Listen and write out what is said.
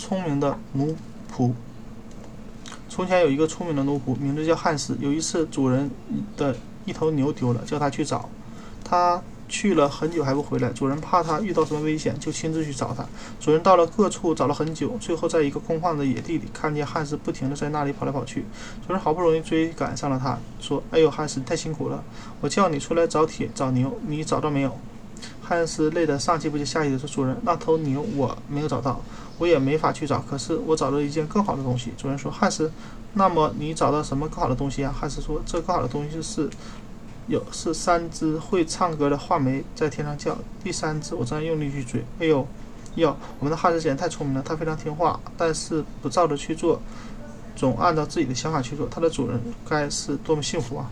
聪明的奴仆。从前有一个聪明的奴仆，名字叫汉斯。有一次，主人的一头牛丢了，叫他去找。他去了很久还不回来，主人怕他遇到什么危险，就亲自去找他。主人到了各处找了很久，最后在一个空旷的野地里看见汉斯不停地在那里跑来跑去。主人好不容易追赶上了他，说：“哎呦，汉斯，太辛苦了！我叫你出来找铁找牛，你找到没有？”汉斯累得上气不接下气地说：“主人，那头牛我没有找到，我也没法去找。可是我找到一件更好的东西。”主人说：“汉斯，那么你找到什么更好的东西啊？”汉斯说：“这更好的东西是，有是三只会唱歌的画眉在天上叫。第三只我正在用力去追。哎呦，哟，我们的汉斯简直太聪明了，他非常听话，但是不照着去做，总按照自己的想法去做。他的主人该是多么幸福啊！”